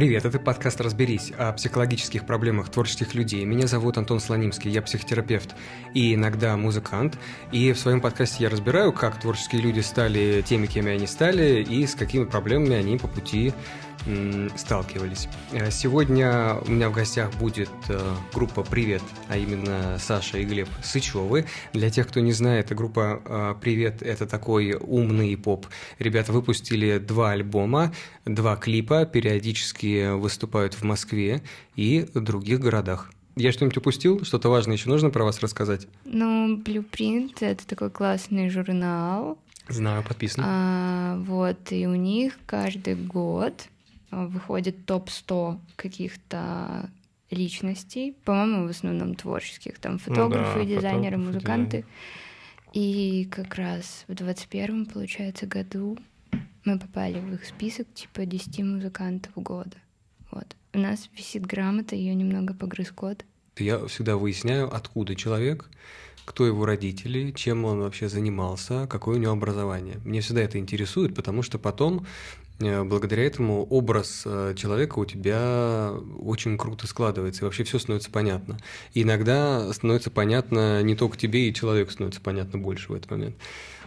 Привет, это подкаст «Разберись» о психологических проблемах творческих людей. Меня зовут Антон Слонимский, я психотерапевт и иногда музыкант. И в своем подкасте я разбираю, как творческие люди стали теми, кем они стали, и с какими проблемами они по пути сталкивались. Э, сегодня у меня в гостях будет э, группа «Привет», а именно Саша и Глеб Сычевы. Для тех, кто не знает, группа э, «Привет» — это такой умный поп. Ребята выпустили два альбома, два клипа, периодически выступают в Москве и других городах. Я что-нибудь упустил? Что-то важное еще нужно про вас рассказать? Ну, Blueprint — это такой классный журнал. Знаю, подписан. А, вот, и у них каждый год выходит топ-100 каких-то личностей, по-моему, в основном творческих, там фотографы, ну, да, дизайнеры, фотографы, музыканты. И как раз в 21-м, получается, году мы попали в их список типа 10 музыкантов года. Вот. У нас висит грамота, ее немного погрыз код. Я всегда выясняю, откуда человек, кто его родители, чем он вообще занимался, какое у него образование. Мне всегда это интересует, потому что потом Э, благодаря этому образ э, человека у тебя очень круто складывается, и вообще все становится понятно. И иногда становится понятно не только тебе, и человеку становится понятно больше в этот момент.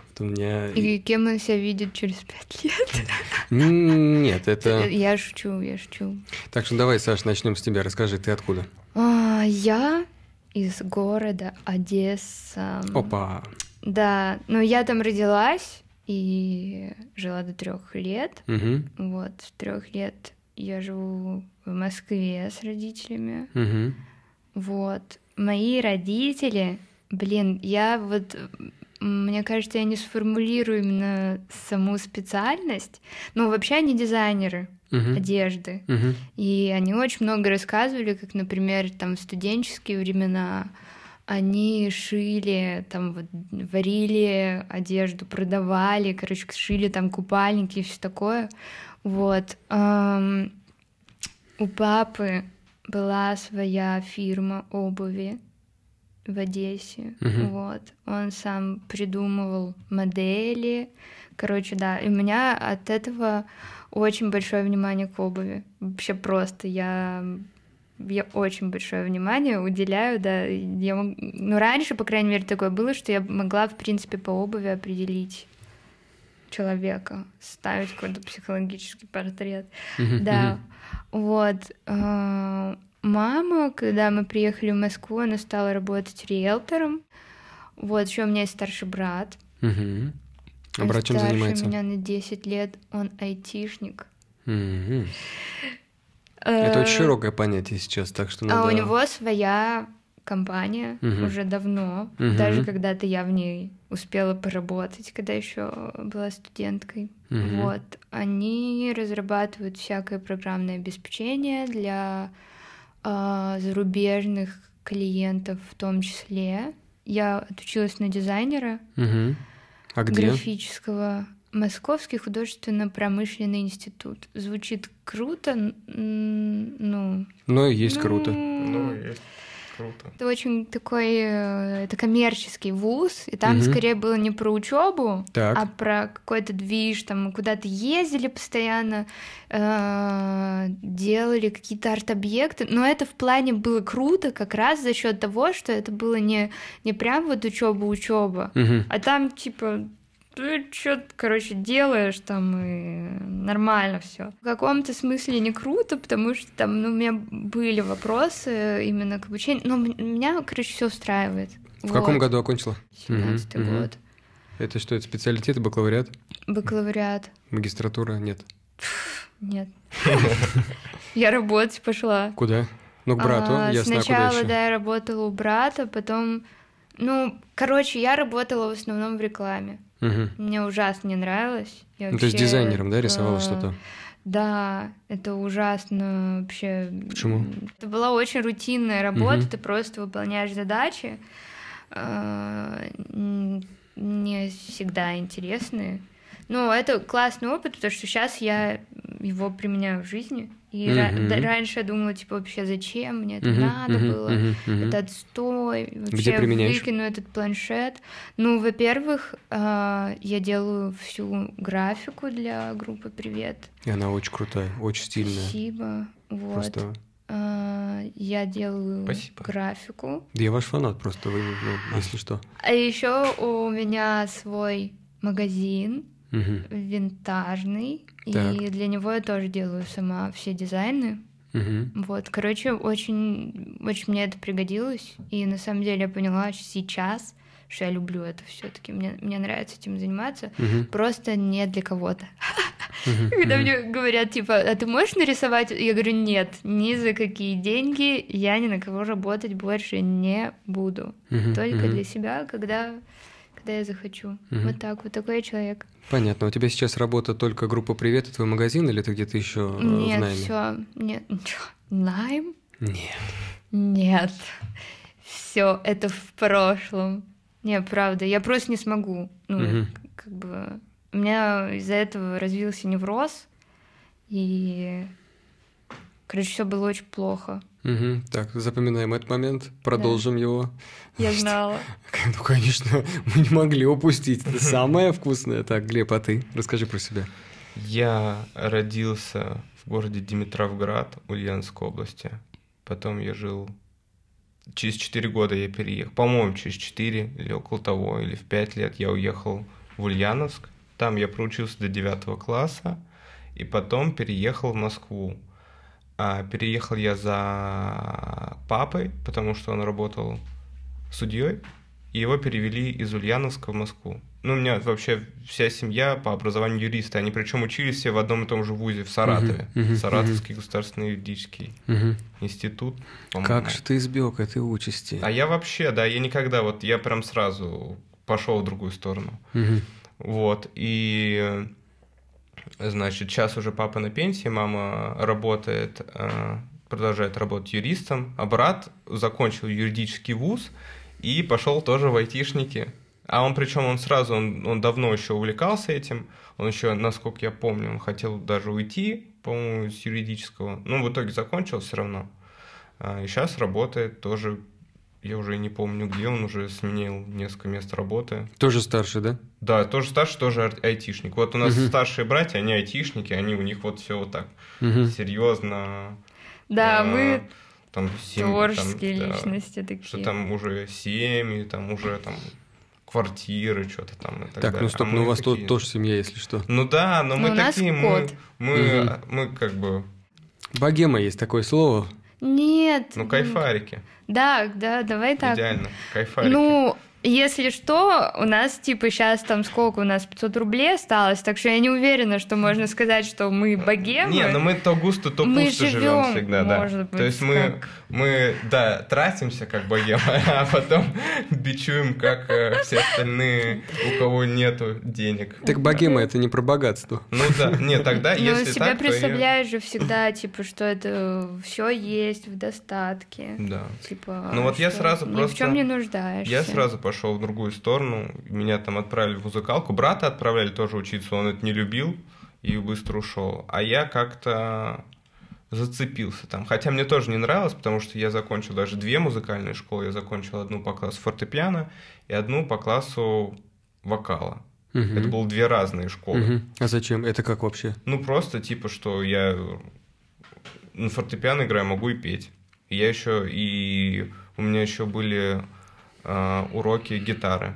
Вот у меня... И кем он себя видит через пять лет? Нет, это... Я шучу, я шучу. Так что давай, Саш, начнем с тебя. Расскажи, ты откуда? А, я из города Одесса. Опа! Да, но я там родилась, и жила до трех лет. Угу. Вот, с трех лет я живу в Москве с родителями. Угу. Вот. Мои родители, блин, я вот мне кажется, я не сформулирую именно саму специальность, но вообще они дизайнеры uh-huh. одежды, uh-huh. и они очень много рассказывали, как, например, там в студенческие времена они шили, там вот варили одежду, продавали, короче, шили там купальники и все такое. Вот. У папы была своя фирма обуви в Одессе. Uh-huh. Вот. Он сам придумывал модели. Короче, да. И у меня от этого очень большое внимание к обуви. Вообще просто я я очень большое внимание уделяю, да. Я мог... Ну, раньше, по крайней мере, такое было, что я могла, в принципе, по обуви определить человека, ставить какой-то психологический портрет. Да, вот. А, мама, когда мы приехали в Москву, она стала работать риэлтором. Вот, еще у меня есть старший брат. А брат чем занимается? меня на 10 лет, он айтишник. Это очень э, широкое понятие сейчас, так что надо... А у него своя компания угу. уже давно, угу. даже когда-то я в ней успела поработать, когда еще была студенткой. Угу. Вот, они разрабатывают всякое программное обеспечение для э, зарубежных клиентов в том числе. Я отучилась на дизайнера угу. а где? графического. Московский художественно-промышленный институт. Звучит круто, ну... Ну, есть ну, круто. Ну, есть круто. Это очень такой, э, это коммерческий вуз, и там угу. скорее было не про учебу, а про какой-то движ, там мы куда-то ездили постоянно, э, делали какие-то арт-объекты, но это в плане было круто как раз за счет того, что это было не, не прям вот учеба учеба, угу. а там типа ты что короче, делаешь там, и нормально все. В каком-то смысле не круто, потому что там, ну, у меня были вопросы именно к обучению, но меня, короче, все устраивает. В вот. каком году окончила? 17 угу, год. Это что, это специалитет, бакалавриат? Бакалавриат. Магистратура? Нет. Нет. Я работать пошла. Куда? Ну, к брату, а, ясно, Сначала, а куда еще? да, я работала у брата, потом... Ну, короче, я работала в основном в рекламе. Угу. Мне ужасно не нравилось. Я ну, вообще, то есть дизайнером, да, рисовала э, что-то? Да, это ужасно вообще. Почему? Это была очень рутинная работа, угу. ты просто выполняешь задачи, э, не всегда интересные. Ну, это классный опыт, потому что сейчас я его применяю в жизни. И Мгм. ра- раньше я думала, типа, вообще зачем мне это Мгм, надо мгм, было? мгм. Это отстой. Вообще Где применяешь? выкину этот планшет. Ну, во-первых, а, я делаю всю графику для группы Привет. И она очень крутая, очень стильная. Спасибо. Вот. Просто. А, я делаю Спасибо. графику. Да я ваш фанат просто, вы, ну, если что. А еще у меня свой магазин Мгм, винтажный, Так. и для него я тоже делаю сама все дизайны. мгм. Вот, короче, очень, очень мне это пригодилось, и на самом деле я поняла сейчас, что я люблю это все-таки. Мне, мне нравится этим заниматься, Мгм, просто не для кого-то. Когда мне говорят, типа, а ты можешь нарисовать? Я говорю, нет, ни за какие деньги я ни на кого работать больше не буду. Только для себя, когда, когда я захочу. Мгм. Вот так, вот такой я человек. Понятно. У тебя сейчас работа только группа «Привет» и твой магазин, или ты где-то еще в нет, найме? все, нет, ничего. Найм? Нет. Нет. Все, это в прошлом. Не, правда, я просто не смогу. Ну, к- как бы у меня из-за этого развился невроз, и, короче, все было очень плохо. Мгм. Так, запоминаем этот момент, продолжим его. Я знала. Ну, конечно, мы не могли упустить. Это самое вкусное. Так, Глеб, а ты? Расскажи про себя. Я родился в городе Димитровград Ульяновской области. Потом я жил... Через 4 года я переехал. По-моему, через 4 или около того, или в 5 лет я уехал в Ульяновск. Там я проучился до 9 класса. И потом переехал в Москву. А, переехал я за папой, потому что он работал судьей, и его перевели из Ульяновска в Москву. Ну, у меня вообще вся семья по образованию юристы, они причем учились все в одном и том же вузе в Саратове. Мгм, мгм, Саратовский государственный юридический Мгм. институт. Как же ты избег этой участи? А я вообще, да, я никогда, вот я прям сразу пошел в другую сторону. Мгм. Вот, и, значит, сейчас уже папа на пенсии, мама работает, э, продолжает работать юристом, а брат закончил юридический вуз и пошел тоже в айтишники. А он, причем, он сразу, он, он давно еще увлекался этим, он еще, насколько я помню, он хотел даже уйти, по-моему, с юридического, но в итоге закончил все равно. А, И сейчас работает тоже, я уже не помню где, он уже сменил несколько мест работы. Тоже старший, да? Да, тоже старший, тоже айтишник. Вот у нас Мгм. старшие братья, они айтишники, они у них вот все вот так Мгм. серьезно. Да, а, мы там семь- творческие там, да, личности такие. Что там уже семьи, там уже там квартиры, что-то там и так, Так, далее. ну А стоп, мы ну у вас тут такие- тоже семья, если что. Ну да, но Ну, мы у нас такие, мы, кот. мы, Мгм. мы как бы, Богема есть такое слово. Нет. ну кайфарики, Да, да, давай так. идеально, кайфарики. Ну, если что, у нас, типа, сейчас там сколько у нас, 500 рублей осталось, так что я не уверена, что можно сказать, что мы богемы. Не, ну мы то густо, то Мы пусто живем живем, всегда, да. может быть, то есть мы, как- мы, да, тратимся как богема, а потом бичуем, как э, все остальные, у кого нету денег. Так богема это не про богатство. Ну да, не, тогда, Ну, если себя так, то я- представляешь же всегда, типа, что это все есть в достатке. Да. Типа, Ну вот я сразу ни просто- в чем не нуждаешься. Я сразу пошел в другую сторону. Меня там отправили в музыкалку. Брата отправляли тоже учиться, он это не любил и быстро ушел. А я как-то зацепился там. Хотя мне тоже не нравилось, потому что я закончил даже две музыкальные школы. Я закончил одну по классу фортепиано и одну по классу вокала. Мгм. Это было две разные школы. Мгм. А зачем? Это как вообще? Ну, просто типа, что я на фортепиано играю, могу и петь. И я еще и у меня еще были а, уроки гитары.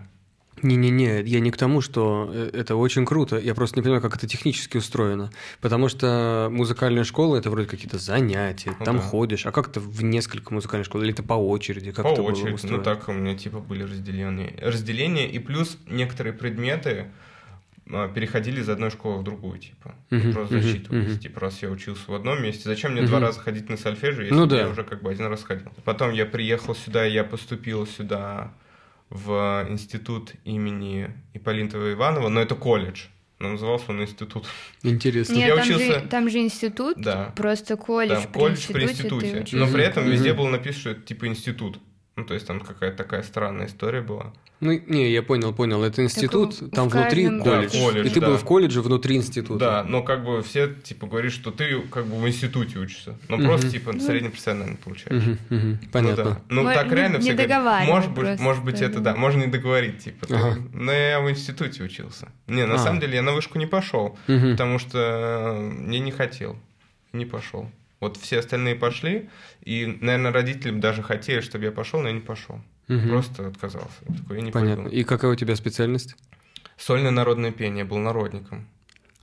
Не-не-не, я не к тому, что э, это очень круто. Я просто не понимаю, как это технически устроено. Потому что музыкальная школа это вроде какие-то занятия, Ну там да. ходишь. А как то в несколько музыкальных школ? Или это по очереди? Как по это было очереди. устроено? Ну так у меня типа были разделения. Разделения и плюс некоторые предметы переходили из одной школы в другую, типа. Мгм, Просто мгм, засчитывались. мгм. Типа, раз я учился в одном месте, зачем мне Мгм. два раза ходить на сольфеджио, если Ну я да. уже как бы один раз ходил. Потом я приехал сюда, я поступил сюда в институт имени Ипполитова Иванова, но это колледж. Но назывался он институт. Интересно. Нет, Я там, учился- же, там же институт, Да. просто колледж, Там колледж при институте. учишься. Но при этом Мгм. везде было написано, что это типа институт. Ну, то есть там какая-то такая странная история была. Ну, не, я понял, понял. Это институт, в там внутри колледж. Да, колледж, И ты да. был в колледже внутри института. Да, но как бы все, типа, говорят, что ты как бы в институте учишься. Но Мгм. просто, типа, среднепрофессионально получаешь. Мгм, Ну, понятно. да. Ну, Мо- так не- реально не все говорят. Может быть, просто, может быть, это да, можно не договорить, типа. Ага. Но я в институте учился. Не, на А. самом деле я на вышку не пошел, Мгм. потому что я не хотел. Не пошел. Вот все остальные пошли, и, наверное, родители даже хотели, чтобы я пошел, но я не пошел. Мгм. Просто отказался. Я такой, я не Понятно. пойду. И какая у тебя специальность? Сольное народное пение, я был народником.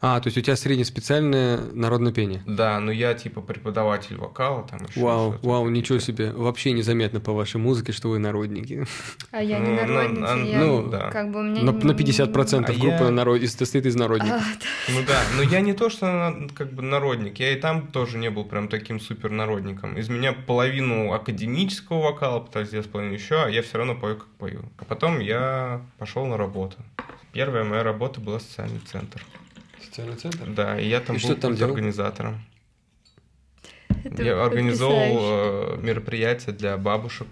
А, то есть у тебя среднеспециальное народное пение. Да, но я типа преподаватель вокала, там еще Вау, что-то. вау, ничего себе. Вообще незаметно по вашей музыке, что вы народники. А я Ну, не ну, народница, а, я ну, да. как бы у меня... На, на 50% А группа я- народ... из- состоит из народников. А, Ну да, но я не то, что как бы народник, я и там тоже не был прям таким супер народником. Из меня половину академического вокала пытались сделать, половину еще, а я все равно пою, как пою. А потом я пошел на работу. Первая моя работа была социальный центр. Социальный центр? Да, и я там И был что там делал? организатором. это Я организовал э, мероприятия для бабушек,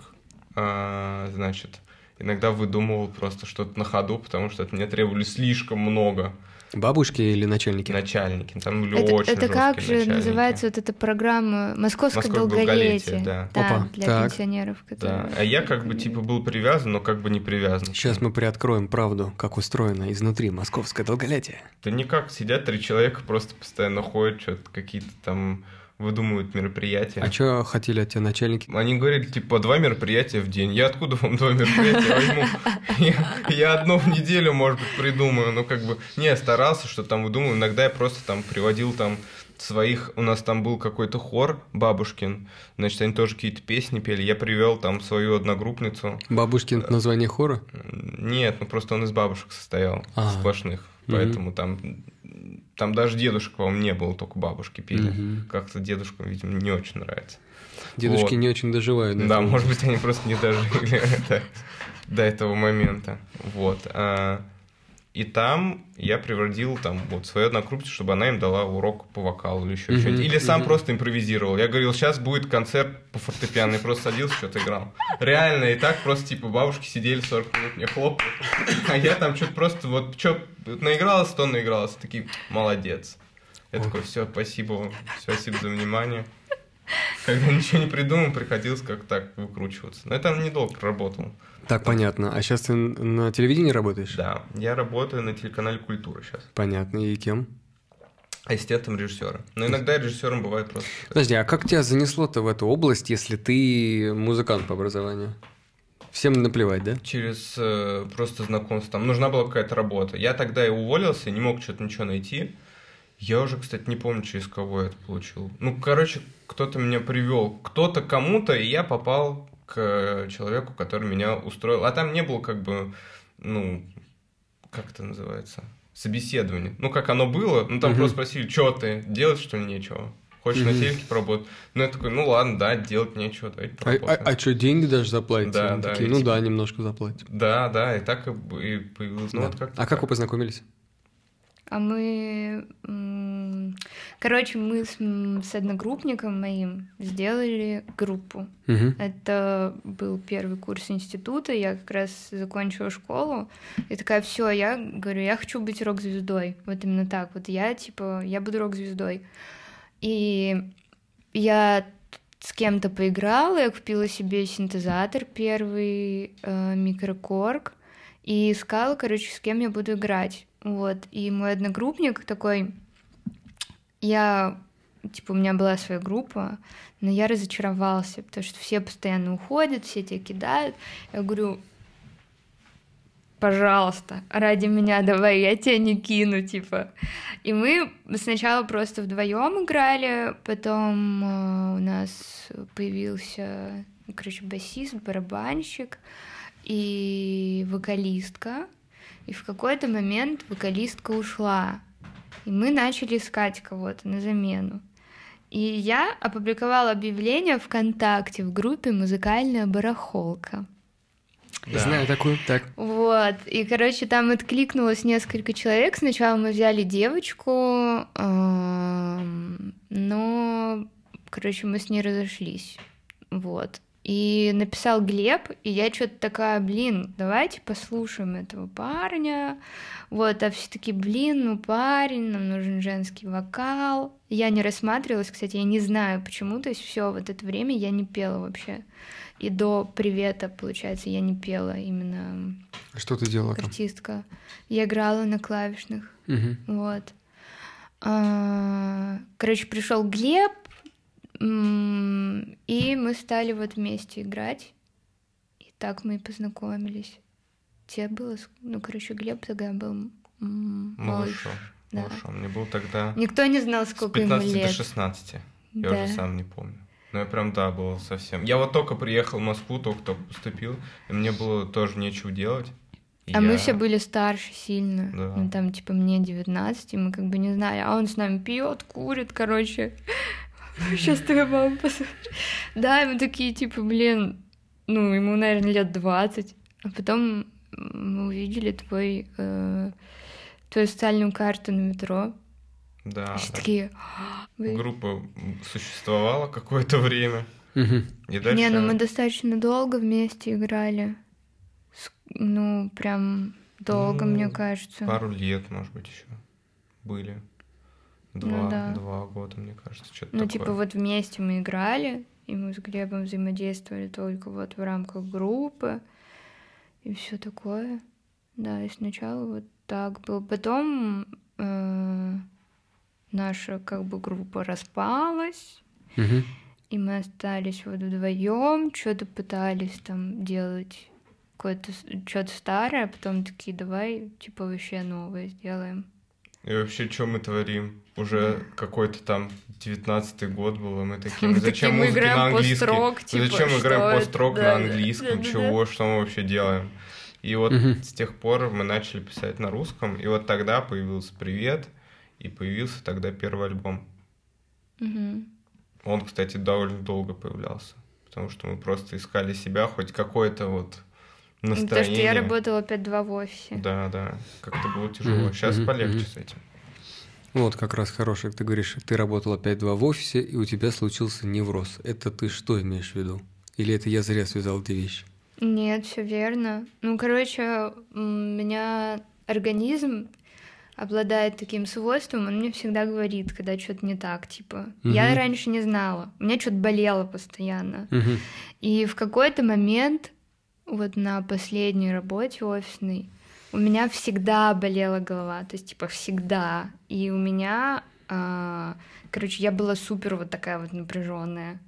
а, значит, иногда выдумывал просто что-то на ходу, потому что от меня требовали слишком много Бабушки или начальники? начальники. Там были Это, очень это как же начальники. называется вот эта программа «Московское «Московское долголетие»? долголетие», да. Опа, для так. пенсионеров, Да, которые... а я как бы типа был привязан, но как бы не привязан. Сейчас мы приоткроем правду, как устроено изнутри московское долголетие. Да никак, сидят три человека, просто постоянно ходят, что-то какие-то там выдумывают мероприятия. А что хотели от тебя начальники? Они говорили, типа, два мероприятия в день. Я откуда вам два мероприятия возьму? Я, я одно в неделю, может быть, придумаю. Ну, как бы, не, старался, что там выдумываю. Иногда я просто там приводил там своих... У нас там был какой-то хор бабушкин. Значит, они тоже какие-то песни пели. Я привел там свою одногруппницу. Бабушкин название хора? Нет, ну просто он из бабушек состоял, Ага. сплошных. Поэтому там, там даже дедушек, по-моему, не было, только бабушки пели. Мгм. Как-то дедушкам, видимо, не очень нравится. Дедушки Вот. не очень доживают. до Да, может быть, они просто не дожили до, до этого момента. Вот. И там я превратил там вот свою однокрупницу, чтобы она им дала урок по вокалу или еще Мгм, что-нибудь. Или сам мгм. просто импровизировал. Я говорил, сейчас будет концерт по фортепиано. И просто садился, что-то играл. Реально, и так просто типа бабушки сидели 40 минут, мне хлопали. А я там что-то просто вот что наигралась, то наигралась. Такие, молодец. Я Ох. такой, все, спасибо вам, спасибо за внимание. Когда ничего не придумал, приходилось как так выкручиваться. Но я там недолго работал. Так, понятно. А сейчас ты на телевидении работаешь? Да, я работаю на телеканале «Культура» сейчас. Понятно. И кем? Ассистентом режиссера. Но иногда режиссером бывает просто. Подожди, а как тебя занесло-то в эту область, если ты музыкант по образованию? Всем наплевать, да? Через э, просто знакомство. Там нужна была какая-то работа. Я тогда и уволился, не мог что-то ничего найти. Я уже, кстати, не помню, через кого я это получил. Ну, короче, кто-то меня привел, кто-то кому-то, и я попал к э, человеку, который меня устроил. А там не было как бы, ну, как это называется? Собеседование. Ну, как оно было, ну, там Мгм. просто спросили, что ты, делать что ли нечего? Хочешь на Мгм. телеке поработать? Ну, я такой, ну ладно, да, делать нечего, давайте А, поработаем. что, деньги даже заплатите? Да, Они да, Такие, ну типа- да, немножко заплатят. Да, да, и так и, и появилось. Ну, Да. вот как а как вы познакомились? А мы... Короче, мы с, с одногруппником моим сделали группу. Мгм. Это был первый курс института, я как раз закончила школу, и такая, все, я говорю, я хочу быть рок-звездой, вот именно так, вот я, типа, я буду рок-звездой. И я с кем-то поиграла, я купила себе синтезатор первый, э, микрокорг, и искала, короче, с кем я буду играть. Вот, и мой одногруппник такой, я, типа, у меня была своя группа, но я разочаровался, потому что все постоянно уходят, все тебя кидают. Я говорю, пожалуйста, ради меня давай, я тебя не кину, типа. И мы сначала просто вдвоем играли, потом э, у нас появился, короче, басист, барабанщик и вокалистка. И в какой-то момент вокалистка ушла, и мы начали искать кого-то на замену. И я опубликовала объявление ВКонтакте в группе «Музыкальная барахолка». Да. Знаю такую. Так. Вот, и, короче, там откликнулось несколько человек. Сначала мы взяли девочку, но, короче, мы с ней разошлись. Вот. И написал Глеб, и я что-то такая, блин, давайте послушаем этого парня. Вот, а все таки блин, ну парень, нам нужен женский вокал. Я не рассматривалась, кстати, я не знаю почему, то есть все вот это время я не пела вообще. И до привета, получается, я не пела именно Что ты делала там? артистка. Я играла на клавишных. Мгм. Вот. А, Короче, пришел Глеб, и мы стали вот вместе играть. И так мы и познакомились. Тебе было, ну, короче, Глеб тогда был малыш. Малышом. да. Малышом. Мне был тогда Никто не знал, с сколько ему 15 до лет. 16. Я Да. уже сам не помню. Но я прям, да, был совсем. Я вот только приехал в Москву, только поступил, и мне было тоже нечего делать. А мы я- все были старше сильно. Да. Ну, там, типа, мне 19, и мы как бы не знали. А он с нами пьет, курит, короче. Сейчас твоя мама посмотрит. Да, и мы такие, типа, блин, ну, ему, наверное, лет 20. А потом мы увидели твой, э, твою социальную карту на метро. Да, И да. такие... «А, вы-» Группа существовала какое-то время. И дальше... Не, ну мы достаточно долго вместе играли. С- Ну, прям долго, Ну, мне кажется. Пару лет, может быть, еще были. Два, Ну да. два года, мне кажется, что-то Ну, такое. типа, вот вместе мы играли, и мы с Глебом взаимодействовали только вот в рамках группы, и все такое. Да, и сначала вот так было. Потом э, наша как бы группа распалась, Мгм. и мы остались вот вдвоем, что-то пытались там делать какое-то что-то старое, а потом такие, давай, типа, вообще новое сделаем. И вообще, что мы творим? Уже какой-то там девятнадцатый год был, и мы такие, Мы «Ну зачем мы играем на английском? пост-рок, Ну типа, зачем мы играем пост-рок Да, на да, английском? да-да-да. Чего? Что мы вообще делаем? И вот Мгм. с тех пор мы начали писать на русском, и вот тогда появился «Привет», и появился тогда первый альбом. Мгм. Он, кстати, довольно долго появлялся, потому что мы просто искали себя, хоть какое-то вот Потому что настроение. я работала 5-2 в офисе. Да, да, как-то было тяжело. Сейчас полегче с этим. Вот как раз хороший, ты говоришь, ты работала 5-2 в офисе, и у тебя случился невроз. Это ты что имеешь в виду? Или это я зря связал эти вещи? Нет, все верно. Ну, короче, у меня организм обладает таким свойством, он мне всегда говорит, когда что-то не так, типа. Я Мгм. раньше не знала, у меня что-то болело постоянно. Мгм. И в какой-то момент, вот на последней работе офисной, у меня всегда болела голова, то есть, типа, всегда. И у меня, а, короче, я была супер вот такая вот напряженная.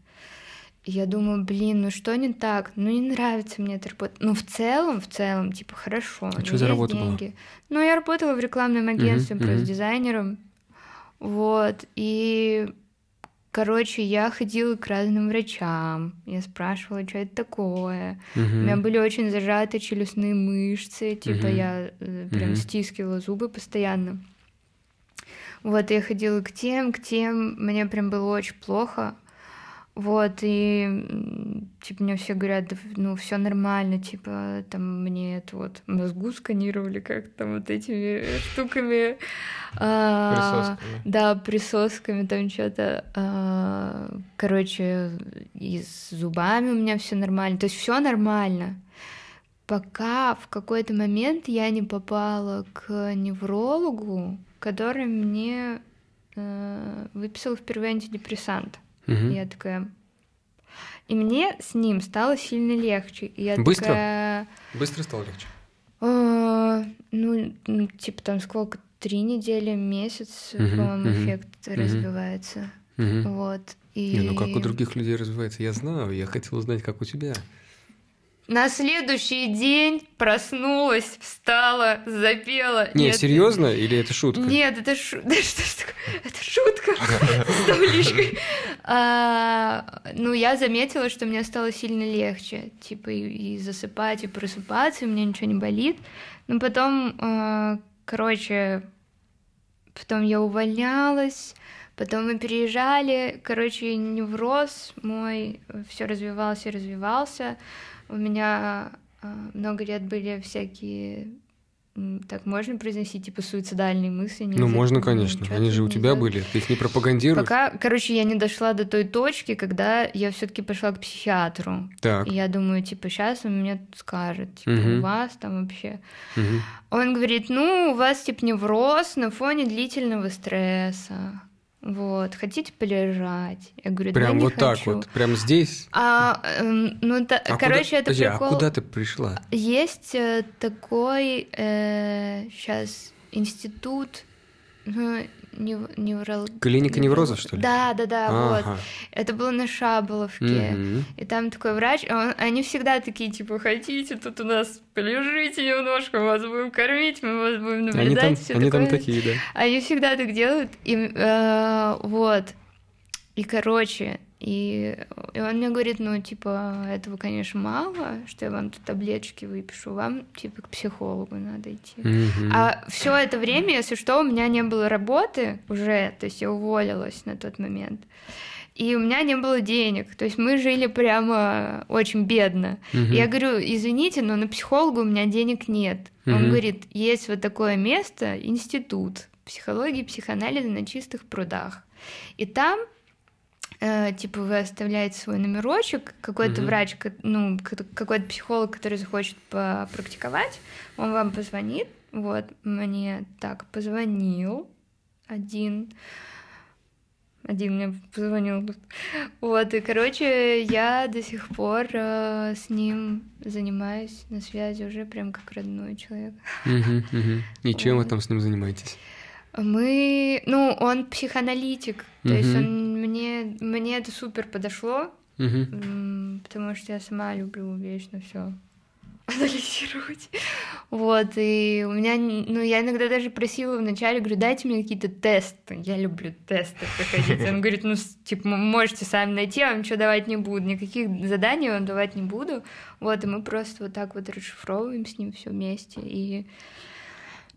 И я думаю, блин, ну что не так? Ну не нравится мне эта работа. Ну в целом, в целом, типа, хорошо. ну, чё за работа была? деньги. Ну я работала в рекламном агентстве, Мгм, просто мгм. дизайнером. Вот, и Короче, я ходила к разным врачам, я спрашивала, что это такое. У меня были очень зажаты челюстные мышцы, типа Мгм. я э, прям Мгм. стискивала зубы постоянно. Вот, я ходила к тем, к тем, мне прям было очень плохо. Вот, и типа мне все говорят, да, ну, все нормально, типа, там мне это вот мозгу сканировали как там вот этими штуками. А, Присосками. да, присосками там что-то. короче, и с зубами у меня все нормально. То есть все нормально. Пока в какой-то момент я не попала к неврологу, который мне э, выписал впервые антидепрессант. Мгм. И Я такая. И мне с ним стало сильно легче. И я Быстро? такая. Быстро стало легче? «А, ну, ну, типа там сколько? Три недели, месяц, Мгм, по-моему, мгм, эффект мгм. развивается. Мгм. Вот. И Не, ну как у других людей развивается, я знаю, я хотел узнать, как у тебя. На следующий день проснулась, встала, запела. Не, Нет, серьезно или это шутка? Нет, это, шу... да, что ж такое? это шутка с табличкой. А, ну, я заметила, что мне стало сильно легче, типа и, и засыпать, и просыпаться, и мне ничего не болит. Но потом, а, короче, потом я увольнялась, потом мы переезжали, короче, невроз мой все развивался и развивался. У меня а, много лет были всякие так можно произносить, типа, суицидальные мысли? Ну, можно, конечно. Они же у тебя сделал? были. Ты их не пропагандируешь. Пока, короче, я не дошла до той точки, когда я все-таки пошла к психиатру. Так. И я думаю, типа, сейчас он мне скажет, типа, Мгм. у вас там вообще. Мгм. Он говорит, ну, у вас, типа, невроз на фоне длительного стресса. Вот, хотите полежать? Я говорю, да Прям не вот так хочу. вот. Прям здесь. А, эм, ну, та- А короче, куда... это Подожди, прикол. а куда ты пришла? Есть э, такой сейчас институт ну, нев- неврол- Клиника невроза, что ли? Да, да, да, вот. Ага. Это было на Шаболовке. Мгм. И там такой врач, он- они всегда такие, типа, хотите, тут у нас полежите немножко, мы вас будем кормить, мы вас будем наблюдать. Они там, они там такое. такие, да. Они всегда так делают, и э, вот. И, короче, и, и он мне говорит, ну, типа, этого, конечно, мало, что я вам тут таблеточки выпишу, вам, типа, к психологу надо идти. Мгм. А все это время, если что, у меня не было работы уже, то есть я уволилась на тот момент. И у меня не было денег, то есть мы жили прямо очень бедно. Мгм. Я говорю, извините, но на психолога у меня денег нет. Он Мгм. говорит, есть вот такое место, институт психологии психоанализа на чистых прудах. И там э, типа вы оставляете свой номерочек, какой-то Мгм. врач, ну, ка- какой-то психолог, который захочет попрактиковать, он вам позвонит, вот, мне так позвонил один, один мне позвонил, вот, и, короче, я до сих пор э, с ним занимаюсь на связи уже прям как родной человек. Мгм, мгм. И чем вы Вот. там с ним занимаетесь? Мы, ну, он психоаналитик, то есть он мне, мне это супер подошло, м, потому что я сама люблю вечно все анализировать. Вот, и у меня, ну, я иногда даже просила вначале, говорю, дайте мне какие-то тесты, я люблю тесты проходить. Он говорит, ну, типа, можете сами найти, я вам ничего давать не буду, никаких заданий вам давать не буду. Вот, и мы просто вот так вот расшифровываем с ним все вместе, и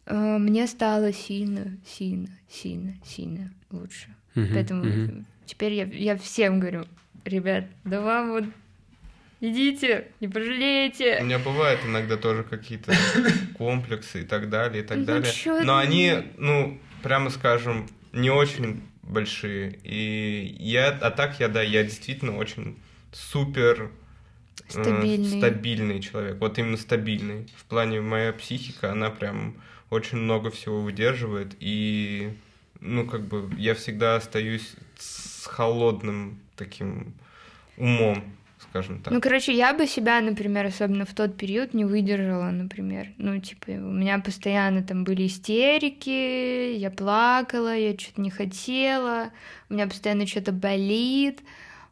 мне стало сильно, сильно, сильно, сильно лучше. Мгм, Поэтому мгм. теперь я, я всем говорю, ребят, да вам вот идите, не У пожалеете. меня бывают иногда тоже какие-то комплексы и так далее, и так Ну, далее. чё Но ты? они, ну, прямо скажем, не очень большие. И я, а так я, да, я действительно очень супер э, Стабильный. стабильный человек. Вот именно стабильный. В плане моя психика, она прям очень много всего выдерживает. И, ну, как бы, я всегда остаюсь с холодным таким умом, скажем так. Ну, короче, я бы себя, например, особенно в тот период не выдержала, например. Ну, типа, у меня постоянно там были истерики, я плакала, я что-то не хотела, у меня постоянно что-то болит,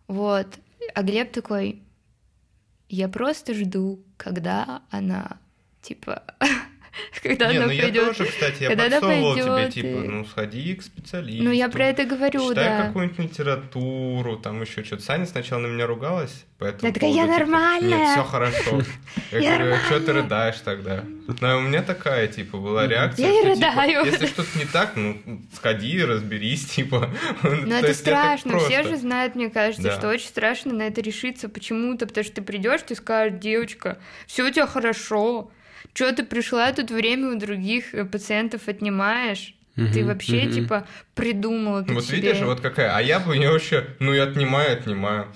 вот. А Глеб такой, я просто жду, когда она, типа, когда Не, она ну я тоже, кстати, я когда подсовывал тебе, типа, ну, сходи к специалисту. Ну, я про это говорю, Читай да. какую-нибудь литературу, там еще что-то. Саня сначала на меня ругалась, поэтому... Я такая, «Я нормальная». Нет, все хорошо. Я говорю, что ты рыдаешь тогда? Ну, у меня такая, типа, была реакция, Я не типа, рыдаю. если что-то не так, ну, сходи, разберись, типа. Ну, это страшно. Все же знают, мне кажется, что очень страшно на это решиться почему-то, потому что ты придешь, ты скажешь, девочка, все у тебя хорошо. Че ты пришла тут время у других э, пациентов отнимаешь? Ты Мгм, вообще, мгм. типа, придумала тут Вот себе. видишь, вот какая. А я бы не вообще, ну, и отнимаю, отнимаю.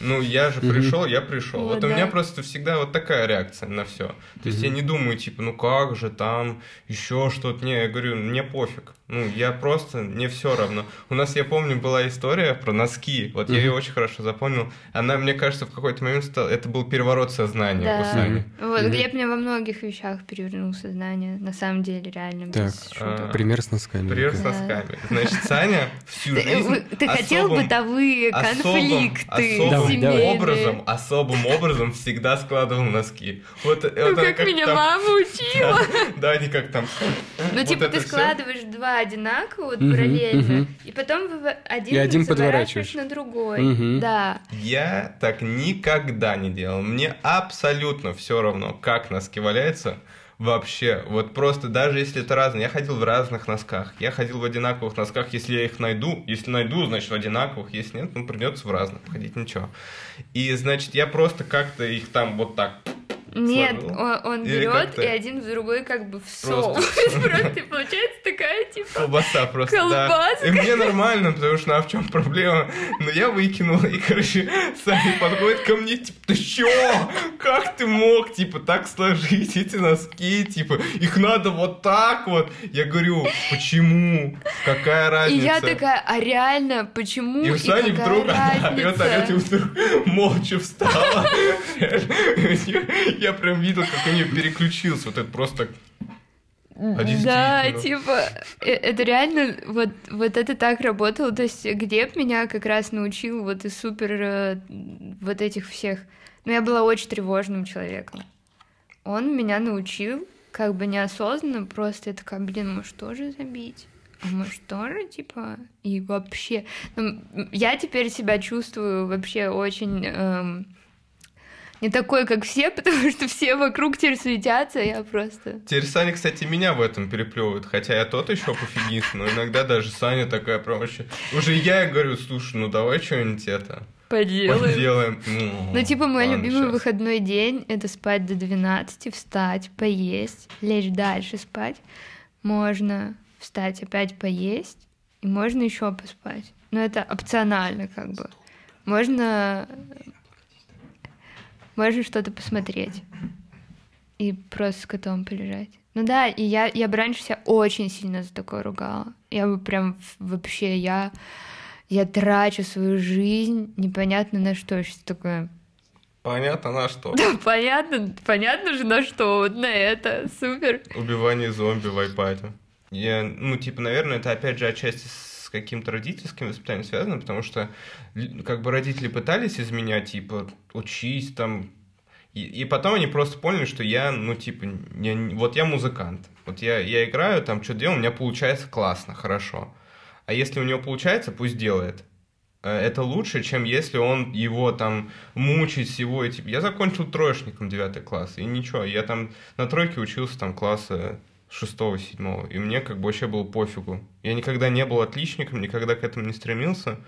Ну, я же пришел, я пришел. Вот, Вот у меня да. просто всегда вот такая реакция на все. То есть я не думаю, типа, ну как же там еще что-то. Не, я говорю, мне пофиг. Ну, я просто, мне все равно. У нас, я помню, была история про носки. Вот я Мгм. ее очень хорошо запомнил. Она, мне кажется, в какой-то момент стала... Это был переворот сознания у Да. Сани. Вот, Мгм. Глеб мне во многих вещах перевернул сознание. На самом деле, реально, Так, без шуток. а, Пример с носками. Пример с Да. носками. Значит, Саня всю Ты, жизнь ты хотел бытовые конфликты особым Давай, давай. семейные? образом, особым образом всегда складывал носки. Вот Ну, как меня там- мама учила. Да, они как там. Ну, Вот типа, ты складываешь два одинаково, вот Мгм, параллельно, мгм. и потом вы один, И один подворачиваешь. на другой. Мгм. Да. Я так никогда не делал. Мне абсолютно все равно, как носки валяются. Вообще, вот просто даже если это разные. Я ходил в разных носках. Я ходил в одинаковых носках, если я их найду. Если найду, значит в одинаковых. Если нет, ну придется в разных ходить, ничего. И значит, я просто как-то их там вот так Нет, он, он Или берет и один в другой как бы всовывает. Просто и получается такая, типа... Колбаса просто. Колбаска. И мне нормально, потому что, ну, а в чем проблема? Но я выкинул, и, короче, Саня подходит ко мне, типа, ты чё? Как ты мог, типа, так сложить эти носки, типа, их надо вот так вот. Я говорю, почему? Какая И разница? я такая, а реально, почему И и Сани какая вдруг она орёт, орёт, и вдруг молча встала. Я прям видел, как у нее переключился. Вот это просто... А Да, типа, э, это реально, вот, вот это так работало. То есть Глеб меня как раз научил вот из супер э, вот этих всех. Но я была очень тревожным человеком. Он меня научил, как бы неосознанно, просто я такая, блин, может тоже забить? А может тоже, типа, и вообще... Ну, я теперь себя чувствую вообще очень... эм, не такой, как все, потому что все вокруг теперь светятся, а я просто... Теперь Саня, кстати, меня в этом переплевывает, хотя я тот еще пофигист, но иногда даже Саня такая прям вообще... Уже я говорю, слушай, ну давай что-нибудь это Поделаем. поделаем. Ну, типа, мой любимый щас. выходной день — это спать до 12, встать, поесть, лечь дальше спать. Можно встать опять поесть, и можно еще поспать. Но это опционально как бы. Можно... Можно что-то посмотреть. И просто с котом полежать. Ну да, и я, я бы раньше себя очень сильно за такое ругала. Я бы прям вообще, я, я трачу свою жизнь непонятно на что. Сейчас такое, Понятно, на что? да, понятно, понятно же на что, вот на это, супер. Убивание зомби в айпаде. Я, ну, типа, наверное, это опять же отчасти с каким-то родительским воспитанием связано, потому что как бы родители пытались из меня, типа, учись там, и, и потом они просто поняли, что я, ну, типа, я вот я музыкант, вот я, я играю, там, что делаю, у меня получается классно, хорошо. А если у него получается, пусть делает. Э, Это лучше, чем если он его там мучить всего. И, типа, я закончил троечником 9 класс, и ничего, я там на тройке учился там класса шестого, седьмого, и мне как бы вообще было пофигу. Я никогда не был отличником, никогда к этому не стремился,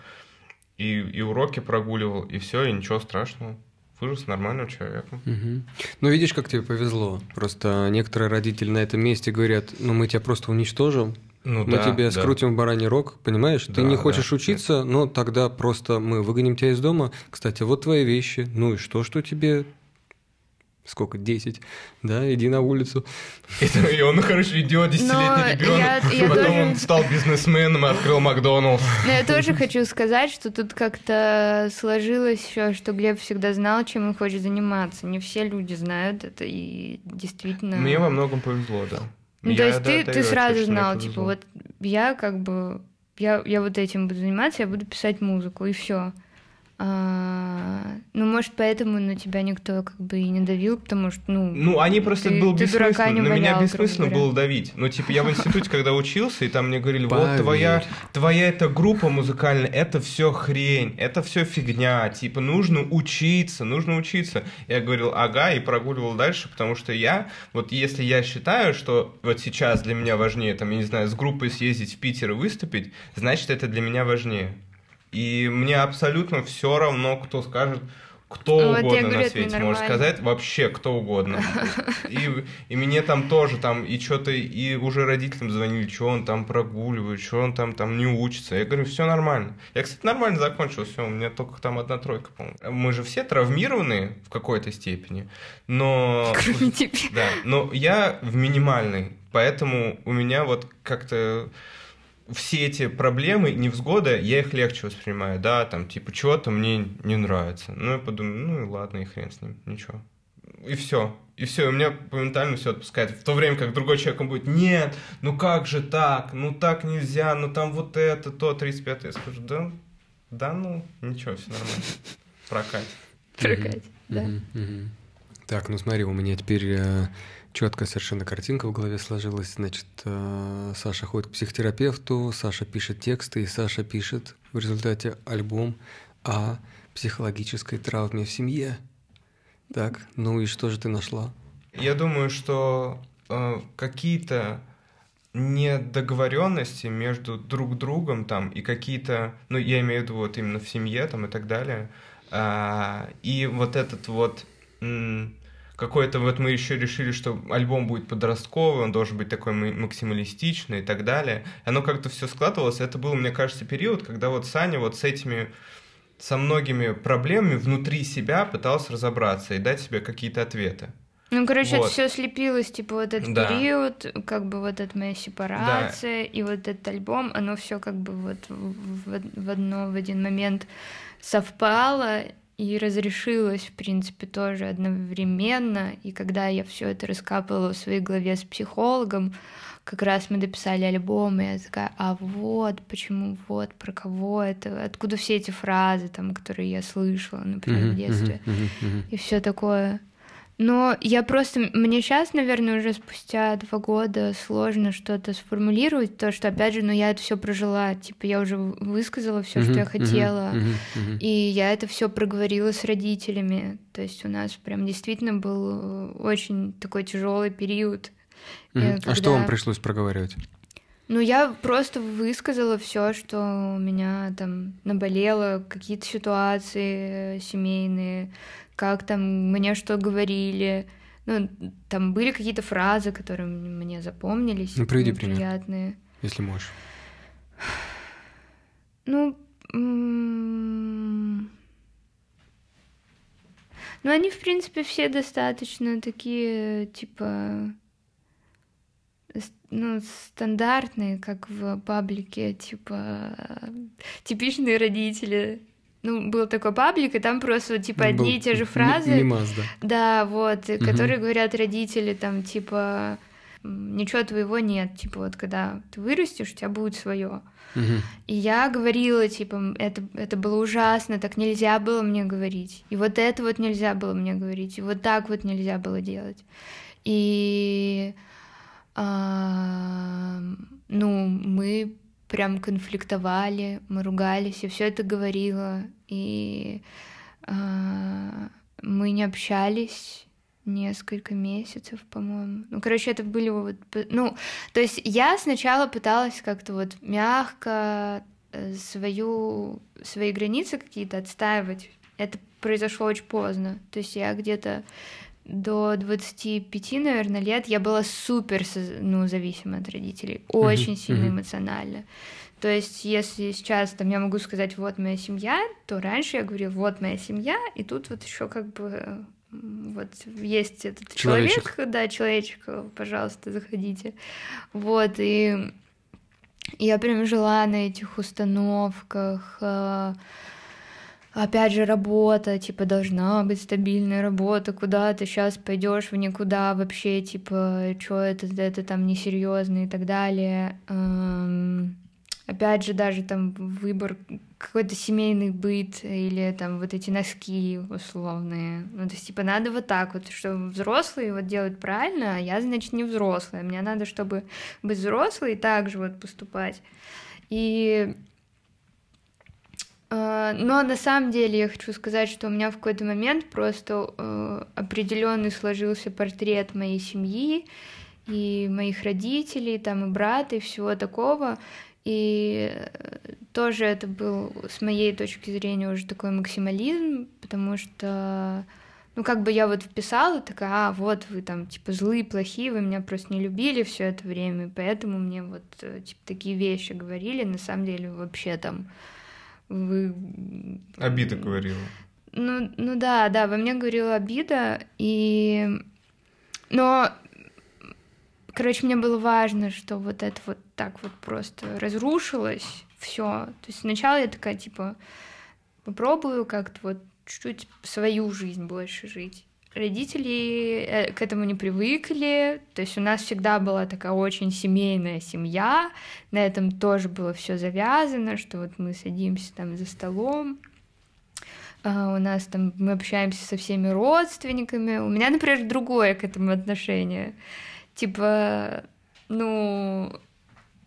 и, и уроки прогуливал, и все, и ничего страшного. Вырос нормальным человеком. Мгм. Ну, видишь, как тебе повезло. Просто некоторые родители на этом месте говорят, ну, мы тебя просто уничтожим, Ну мы тебе скрутим в бараний рог, понимаешь? Ты Да, не да. хочешь учиться, но тогда просто мы выгоним тебя из дома. Кстати, вот твои вещи. Ну и что, что тебе... Сколько? 10? Да, иди на улицу. И он, короче, идет, десятилетний Но ребенок. я- я Потом тоже- он стал бизнесменом и открыл Макдоналдс. Но я тоже хочу сказать, что тут как-то сложилось еще, что Глеб всегда знал, чем он хочет заниматься. Не все люди знают это, и действительно... Мне во многом повезло, да. Ну, Я то есть ты, да- ты сразу знал, повезло. типа, вот я как бы, я, я вот этим буду заниматься, я буду писать музыку, и все. Ну, может, поэтому на тебя никто как бы и не давил, потому что, ну... Ну, они просто ты- было ты бессмысленно. не На меня бессмысленно было давить. Ну, типа, я в институте, когда учился, и там мне говорили, вот Поверь. твоя, твоя эта группа музыкальная, это все хрень, это все фигня. Типа, нужно учиться, нужно учиться. Я говорил, ага, и прогуливал дальше, потому что я, вот если я считаю, что вот сейчас для меня важнее, там, я не знаю, с группой съездить в Питер и выступить, значит, это для меня важнее. И мне абсолютно все равно, кто скажет, кто Вот угодно говорю, на свете может сказать, вообще кто угодно. И, и мне там тоже там, и что-то, и уже родителям звонили, что он там прогуливает, что он там, там не учится. Я говорю, все нормально. Я, кстати, нормально закончил, все, у меня только там одна тройка, по-моему. Мы же все травмированы в какой-то степени, но... Кроме тебя. Да, но я в минимальной, поэтому у меня вот как-то все эти проблемы, невзгоды, я их легче воспринимаю, да, там, типа, чего-то мне не нравится. Ну, я подумаю, ну и ладно, и хрен с ним, ничего. И все. И все, у меня моментально все отпускает. В то время как другой человек он будет, нет, ну как же так, ну так нельзя, ну там вот это, то, 35 я скажу, да, да, ну, ничего, все нормально. Прокатит. Прокатит, да. Так, ну смотри, у меня теперь четкая совершенно картинка в голове сложилась. Значит, э, Саша ходит к психотерапевту, Саша пишет тексты, и Саша пишет в результате альбом о психологической травме в семье. Так, ну и что же ты нашла? Я думаю, что э, какие-то недоговоренности между друг другом там и какие-то, ну я имею в виду вот именно в семье там и так далее, а, и вот этот вот м, какой-то вот мы еще решили, что альбом будет подростковый, он должен быть такой максималистичный и так далее. Оно как-то все складывалось. Это был, мне кажется, период, когда вот Саня вот с этими со многими проблемами внутри себя пытался разобраться и дать себе какие-то ответы. Ну, короче, вот. это все слепилось, типа вот этот да. период, как бы вот эта моя сепарация да. и вот этот альбом, оно все как бы вот в, в одно в один момент совпало и разрешилось, в принципе, тоже одновременно. И когда я все это раскапывала в своей голове с психологом, как раз мы дописали альбом, и я такая, а вот, почему, вот, про кого это, откуда все эти фразы, там, которые я слышала, например, в детстве, и все такое. Но я просто, мне сейчас, наверное, уже спустя два года сложно что-то сформулировать, то что, опять же, ну я это все прожила, типа я уже высказала все, что я хотела, и я это все проговорила с родителями, то есть у нас прям действительно был очень такой тяжелый период. Когда... А что вам пришлось проговаривать? Ну, я просто высказала все, что у меня там наболело, какие-то ситуации семейные, как там мне что говорили. Ну, там были какие-то фразы, которые мне запомнились. Ну, приведи пример. Приятные. Если можешь. Ну, ну, они, в принципе, все достаточно такие, типа, ну, стандартные, как в паблике, типа, типичные родители ну, был такой паблик, и там просто, типа, одни был и те же фразы. Мимаз, да. Да, вот, угу. которые говорят родители, там, типа, ничего твоего нет, типа, вот, когда ты вырастешь, у тебя будет свое. Угу. И я говорила, типа, это, это было ужасно, так нельзя было мне говорить. И вот это вот нельзя было мне говорить, и вот так вот нельзя было делать. И, ну, мы прям конфликтовали, мы ругались, я все это говорила, и э, мы не общались несколько месяцев, по-моему. Ну, короче, это были вот... Ну, то есть я сначала пыталась как-то вот мягко э, свою, свои границы какие-то отстаивать. Это произошло очень поздно. То есть я где-то до 25, наверное, лет я была супер ну, зависима от родителей, очень mm-hmm. сильно mm-hmm. эмоционально. То есть, если сейчас там я могу сказать, вот моя семья, то раньше я говорила, вот моя семья, и тут вот еще как бы вот есть этот человечек, человек, да, человечек, пожалуйста, заходите. Вот, и я прям жила на этих установках, э, опять же, работа, типа, должна быть стабильная работа, куда ты сейчас пойдешь в никуда вообще, типа, что это, это там несерьезно и так далее. Эм, опять же, даже там выбор какой-то семейный быт или там вот эти носки условные. Ну, то есть, типа, надо вот так вот, что взрослые вот делают правильно, а я, значит, не взрослая. Мне надо, чтобы быть взрослой и так же вот поступать. И но на самом деле я хочу сказать, что у меня в какой-то момент просто э, определенный сложился портрет моей семьи и моих родителей, там и брата, и всего такого. И э, тоже это был с моей точки зрения уже такой максимализм, потому что ну, как бы я вот вписала, такая, а, вот вы там, типа, злые, плохие, вы меня просто не любили все это время, поэтому мне вот, типа, такие вещи говорили, на самом деле, вообще там, вы... Обида говорила. Ну, ну да, да, во мне говорила обида, и... Но, короче, мне было важно, что вот это вот так вот просто разрушилось все. То есть сначала я такая, типа, попробую как-то вот чуть-чуть свою жизнь больше жить родители э, к этому не привыкли, то есть у нас всегда была такая очень семейная семья, на этом тоже было все завязано, что вот мы садимся там за столом, а у нас там мы общаемся со всеми родственниками. У меня, например, другое к этому отношение. Типа, ну,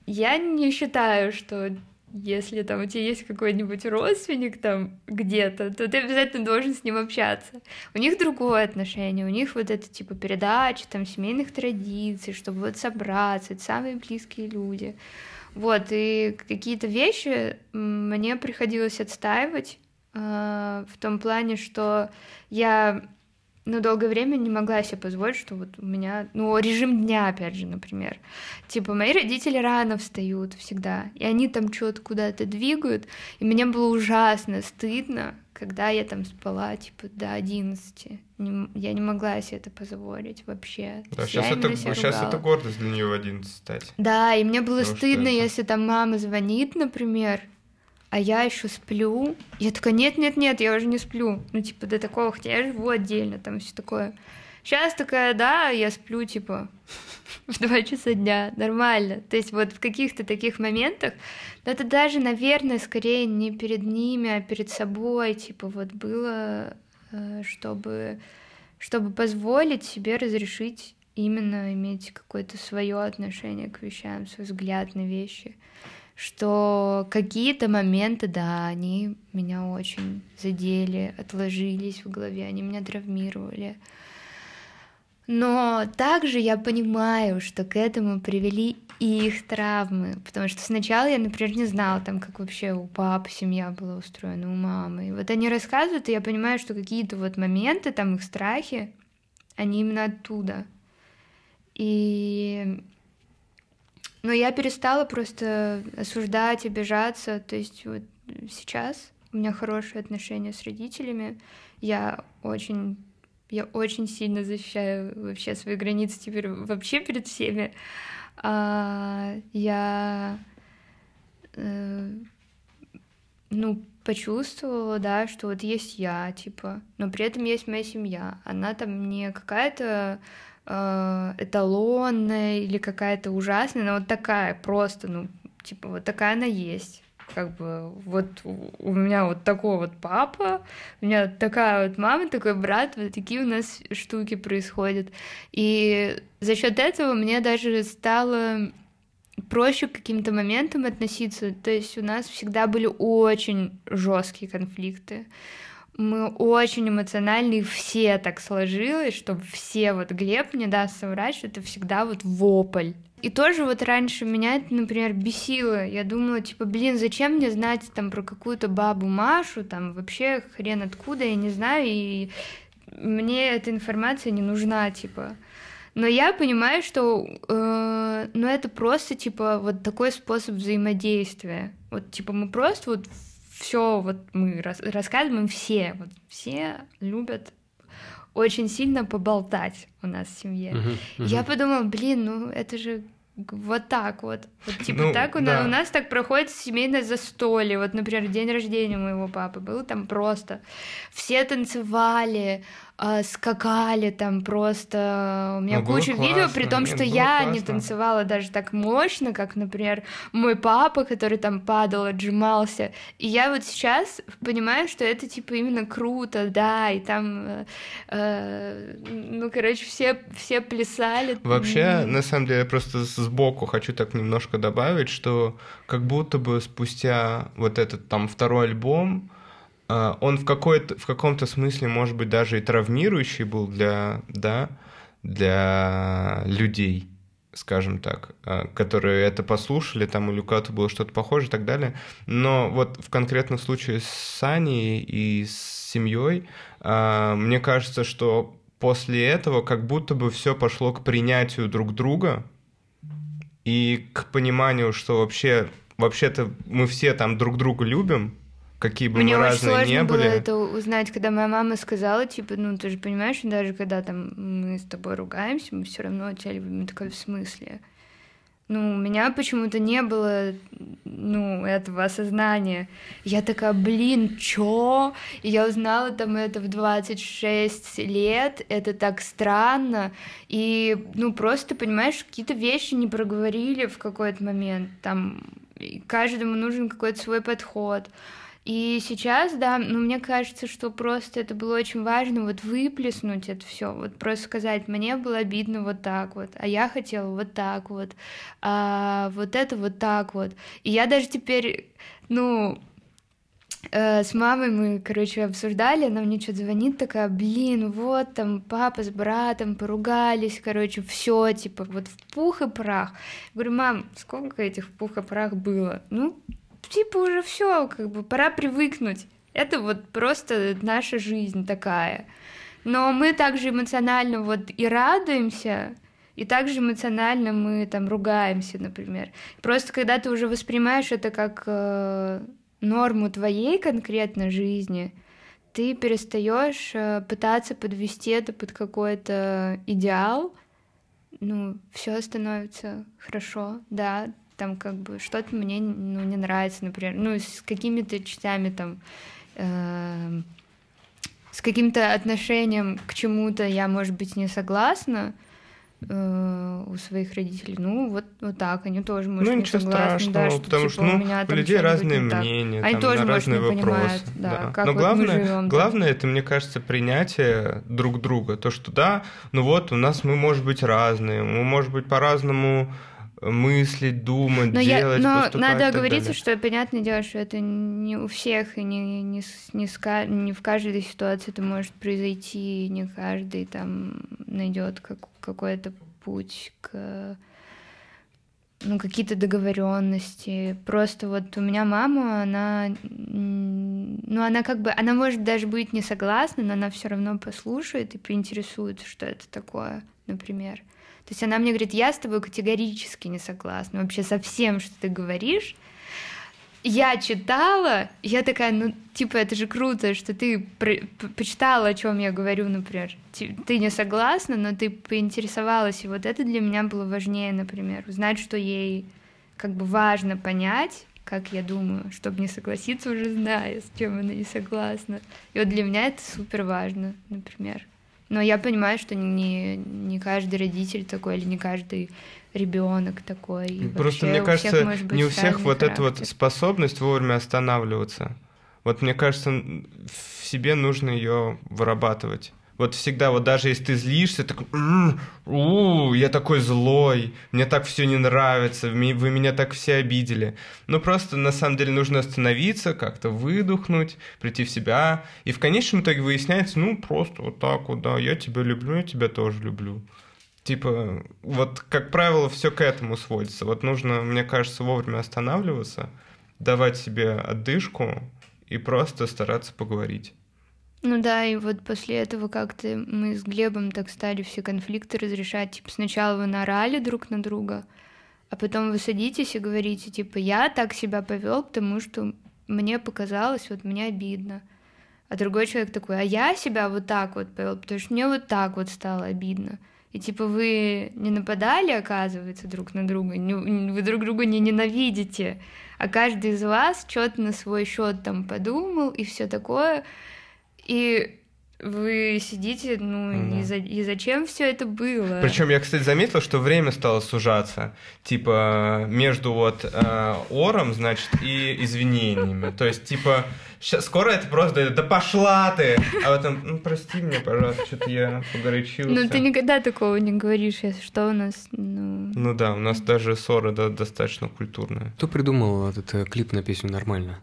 я не считаю, что если там у тебя есть какой-нибудь родственник там где-то, то ты обязательно должен с ним общаться. У них другое отношение, у них вот это типа передача там семейных традиций, чтобы вот собраться, это самые близкие люди. Вот, и какие-то вещи мне приходилось отстаивать э, в том плане, что я ну, долгое время не могла себе позволить, что вот у меня, ну, режим дня, опять же, например. Типа, мои родители рано встают всегда, и они там что-то куда-то двигают, и мне было ужасно стыдно, когда я там спала, типа, до 11. Не, я не могла себе это позволить вообще. Да, сейчас это, сейчас это гордость для нее в 11 стать. Да, и мне было Потому стыдно, если там мама звонит, например, а я еще сплю. Я такая, нет-нет-нет, я уже не сплю. Ну, типа, до такого, хотя я живу отдельно, там все такое. Сейчас такая, да, я сплю, типа, в два часа дня, нормально. То есть вот в каких-то таких моментах, но это даже, наверное, скорее не перед ними, а перед собой, типа, вот было, э, чтобы, чтобы позволить себе разрешить именно иметь какое-то свое отношение к вещам, свой взгляд на вещи что какие-то моменты, да, они меня очень задели, отложились в голове, они меня травмировали. Но также я понимаю, что к этому привели их травмы, потому что сначала я, например, не знала, там, как вообще у папы семья была устроена, у мамы. И вот они рассказывают, и я понимаю, что какие-то вот моменты, там, их страхи, они именно оттуда. И но я перестала просто осуждать, обижаться. То есть вот сейчас у меня хорошие отношения с родителями. Я очень я очень сильно защищаю вообще свои границы теперь вообще перед всеми. А, я э, ну, почувствовала, да, что вот есть я, типа, но при этом есть моя семья. Она там не какая-то э, эталонная или какая-то ужасная, но вот такая просто, ну, типа, вот такая она есть. Как бы вот у меня вот такой вот папа, у меня такая вот мама, такой брат, вот такие у нас штуки происходят. И за счет этого мне даже стало проще к каким-то моментам относиться. То есть у нас всегда были очень жесткие конфликты мы очень эмоциональны, и все так сложилось, что все, вот Глеб не даст соврать, что это всегда вот вопль. И тоже вот раньше меня это, например, бесило. Я думала, типа, блин, зачем мне знать там про какую-то бабу Машу, там вообще хрен откуда, я не знаю, и мне эта информация не нужна, типа. Но я понимаю, что э, ну это просто типа вот такой способ взаимодействия. Вот типа мы просто вот все вот мы рас рассказываем, все, вот все любят очень сильно поболтать у нас в семье. Uh-huh, uh-huh. Я подумала, блин, ну это же вот так вот. Вот типа ну, так у, да. у нас так проходит семейное застолье. Вот, например, день рождения моего папы был там просто. Все танцевали, э, скакали там просто. У меня ну, куча классно. видео, при том, Нет, что я классно. не танцевала даже так мощно, как, например, мой папа, который там падал, отжимался. И я вот сейчас понимаю, что это типа именно круто, да, и там, э, э, ну, короче, все, все плясали. Вообще, mm. на самом деле, я просто сбоку хочу так немножко добавить, что как будто бы спустя вот этот там второй альбом, а, он в, какой-то, в каком-то смысле, может быть, даже и травмирующий был для, да, для людей, скажем так, а, которые это послушали, там у кого-то было что-то похожее и так далее. Но вот в конкретном случае с Саней и с семьей, а, мне кажется, что после этого как будто бы все пошло к принятию друг друга и к пониманию, что вообще вообще-то мы все там друг друга любим, какие бы Мне мы очень разные не были. было это узнать, когда моя мама сказала, типа, ну ты же понимаешь, даже когда там мы с тобой ругаемся, мы все равно тебя любим. Я такая, в смысле? Ну, у меня почему-то не было, ну, этого осознания. Я такая, блин, чё? И я узнала там это в 26 лет, это так странно. И, ну, просто, понимаешь, какие-то вещи не проговорили в какой-то момент. Там каждому нужен какой-то свой подход. И сейчас, да, ну, мне кажется, что просто это было очень важно вот выплеснуть это все, вот просто сказать, мне было обидно вот так вот, а я хотела вот так вот, а вот это вот так вот. И я даже теперь, ну, э, с мамой мы, короче, обсуждали, она мне что-то звонит, такая, блин, вот там папа с братом поругались, короче, все, типа, вот в пух и прах. Говорю, мам, сколько этих в пух и прах было? Ну, типа уже все, как бы пора привыкнуть. Это вот просто наша жизнь такая. Но мы также эмоционально вот и радуемся, и также эмоционально мы там ругаемся, например. Просто когда ты уже воспринимаешь это как э, норму твоей конкретно жизни, ты перестаешь э, пытаться подвести это под какой-то идеал, ну, все становится хорошо, да, там как бы что-то мне ну, не нравится, например, ну, с какими-то частями там, э, с каким-то отношением к чему-то я, может быть, не согласна, Э, у своих родителей. Ну, вот, вот так, они тоже, может, ну, не ничего согласны. страшного, да, что, потому типа, что ну, у, меня, у людей разные мнения, они там, тоже, на может, разные не вопросы. Понимают, да, да. Как Но вот главное, мы живем, главное это, мне кажется, принятие друг друга. То, что да, ну вот у нас мы, может быть, разные, мы, может быть, по-разному мыслить, думать, но делать, я, Но надо оговориться, что понятное дело, что это не у всех и не, не, не, ска, не в каждой ситуации это может произойти, не каждый там найдет как, какой-то путь к ну, какие-то договоренности. Просто вот у меня мама, она, ну, она как бы, она может даже быть не согласна, но она все равно послушает и поинтересуется, что это такое, например. То есть она мне говорит, я с тобой категорически не согласна, вообще со всем, что ты говоришь, я читала, я такая, ну, типа, это же круто, что ты почитала, о чем я говорю, например. Ты не согласна, но ты поинтересовалась, и вот это для меня было важнее, например, узнать, что ей как бы важно понять, как я думаю, чтобы не согласиться уже зная, с чем она не согласна. И вот для меня это супер важно, например. Но я понимаю, что не, не каждый родитель такой, или не каждый ребенок такой. И Просто мне кажется, всех, не у всех вот характер. эта вот способность вовремя останавливаться. Вот мне кажется, в себе нужно ее вырабатывать. Вот всегда, вот даже если ты злишься, такой, у, я такой злой, мне так все не нравится, вы меня так все обидели. Ну просто на самом деле нужно остановиться, как-то выдохнуть, прийти в себя, и в конечном итоге выясняется, ну просто вот так вот, да, я тебя люблю, я тебя тоже люблю. Типа, вот, как правило, все к этому сводится. Вот нужно, мне кажется, вовремя останавливаться, давать себе отдышку и просто стараться поговорить. Ну да, и вот после этого как-то мы с Глебом так стали все конфликты разрешать. Типа сначала вы наорали друг на друга, а потом вы садитесь и говорите, типа, я так себя повел, потому что мне показалось, вот мне обидно. А другой человек такой, а я себя вот так вот повел, потому что мне вот так вот стало обидно. И типа вы не нападали, оказывается, друг на друга, не, вы друг друга не ненавидите, а каждый из вас что-то на свой счет там подумал и все такое. И вы сидите, ну, mm-hmm. и, за, и зачем все это было? Причем я, кстати, заметил, что время стало сужаться. Типа, между вот э, ором, значит, и извинениями. То есть, типа, Сейчас, скоро это просто, да пошла ты! А потом, ну, прости меня, пожалуйста, что-то я погорячился. Ну, ты никогда такого не говоришь, если что у нас, ну... Ну да, у нас даже ссора да, достаточно культурная. Кто придумал этот э, клип на песню «Нормально»?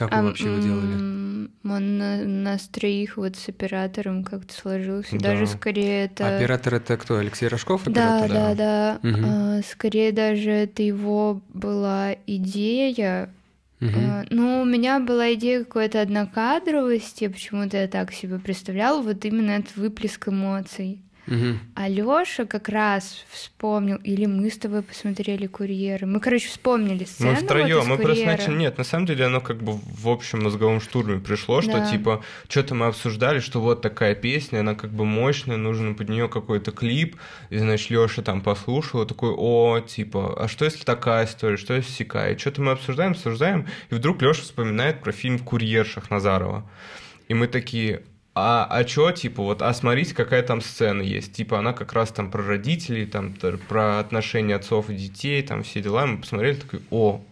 Как вы а, вообще его делали? Он на, нас троих вот с оператором как-то сложился. Да. Даже скорее это... Оператор это кто? Алексей Рожков? Да, да, да. Угу. А, скорее даже это его была идея Угу. ну, у меня была идея какой-то однокадровости, почему-то я так себе представляла, вот именно этот выплеск эмоций. Угу. А Лёша как раз вспомнил, или мы с тобой посмотрели курьеры. Мы, короче, вспомнили сцену. Мы втроем, вот мы просто начали. Нет, на самом деле оно как бы в общем мозговом штурме пришло, что да. типа что-то мы обсуждали, что вот такая песня, она как бы мощная, нужен под нее какой-то клип. И значит, Лёша там послушал, такой, о, типа, а что если такая история, что если сякая? И что-то мы обсуждаем, обсуждаем, и вдруг Лёша вспоминает про фильм «Курьер» Шахназарова. И мы такие, а, а чё, типа, вот, а смотрите, какая там сцена есть. Типа, она как раз там про родителей, там, про отношения отцов и детей, там, все дела. Мы посмотрели, такой, о,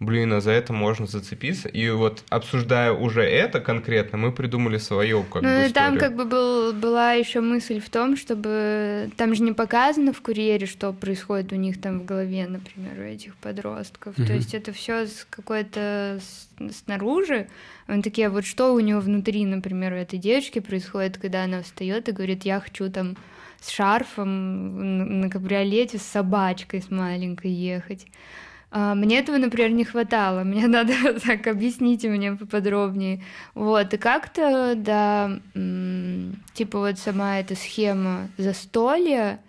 блин, а за это можно зацепиться. И вот обсуждая уже это конкретно, мы придумали свое как ну, бы историю. там как бы был, была еще мысль в том, чтобы там же не показано в курьере, что происходит у них там в голове, например, у этих подростков. Mm-hmm. То есть это все с какой-то снаружи. Он такие, вот что у него внутри, например, у этой девочки происходит, когда она встает и говорит, я хочу там с шарфом на кабриолете с собачкой с маленькой ехать мне этого, например, не хватало. Мне надо так объясните мне поподробнее. Вот, и как-то, да, типа вот сама эта схема застолья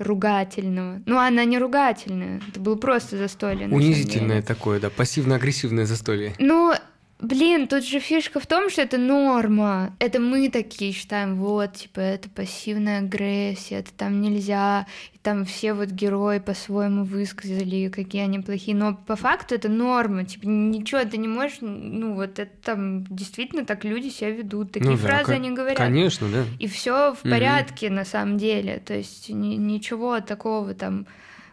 ругательного. Ну, она не ругательная, это было просто застолье. Унизительное такое, да, пассивно-агрессивное застолье. Ну, Блин, тут же фишка в том, что это норма. Это мы такие считаем, вот, типа, это пассивная агрессия, это там нельзя, и там все вот герои по-своему высказали, какие они плохие, но по факту это норма, типа, ничего ты не можешь, ну, вот это там действительно так люди себя ведут, такие ну, фразы да, они говорят. Конечно, да. И все в порядке угу. на самом деле, то есть ни, ничего такого там...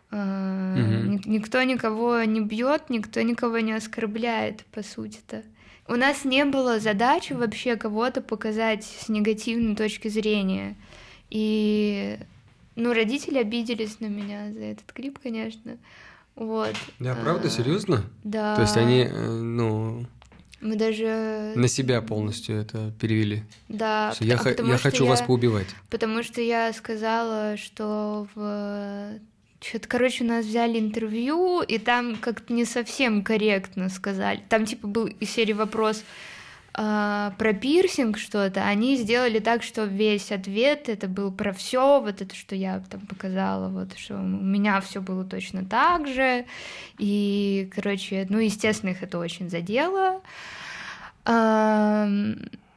Угу. Никто никого не бьет, никто никого не оскорбляет, по сути-то. У нас не было задачи вообще кого-то показать с негативной точки зрения. И, ну, родители обиделись на меня за этот клип, конечно. Вот. Да, правда, а, серьезно? Да. То есть они, э, ну, мы даже на себя полностью это перевели. Да. Что я, а х- я хочу я, вас поубивать. Потому что я сказала, что в что-то, короче, у нас взяли интервью, и там как-то не совсем корректно сказали. Там, типа, был из серии вопрос э, про пирсинг что-то. Они сделали так, что весь ответ это был про все, вот это, что я там показала, вот, что у меня все было точно так же. И, короче, ну, естественно, их это очень задело. Э,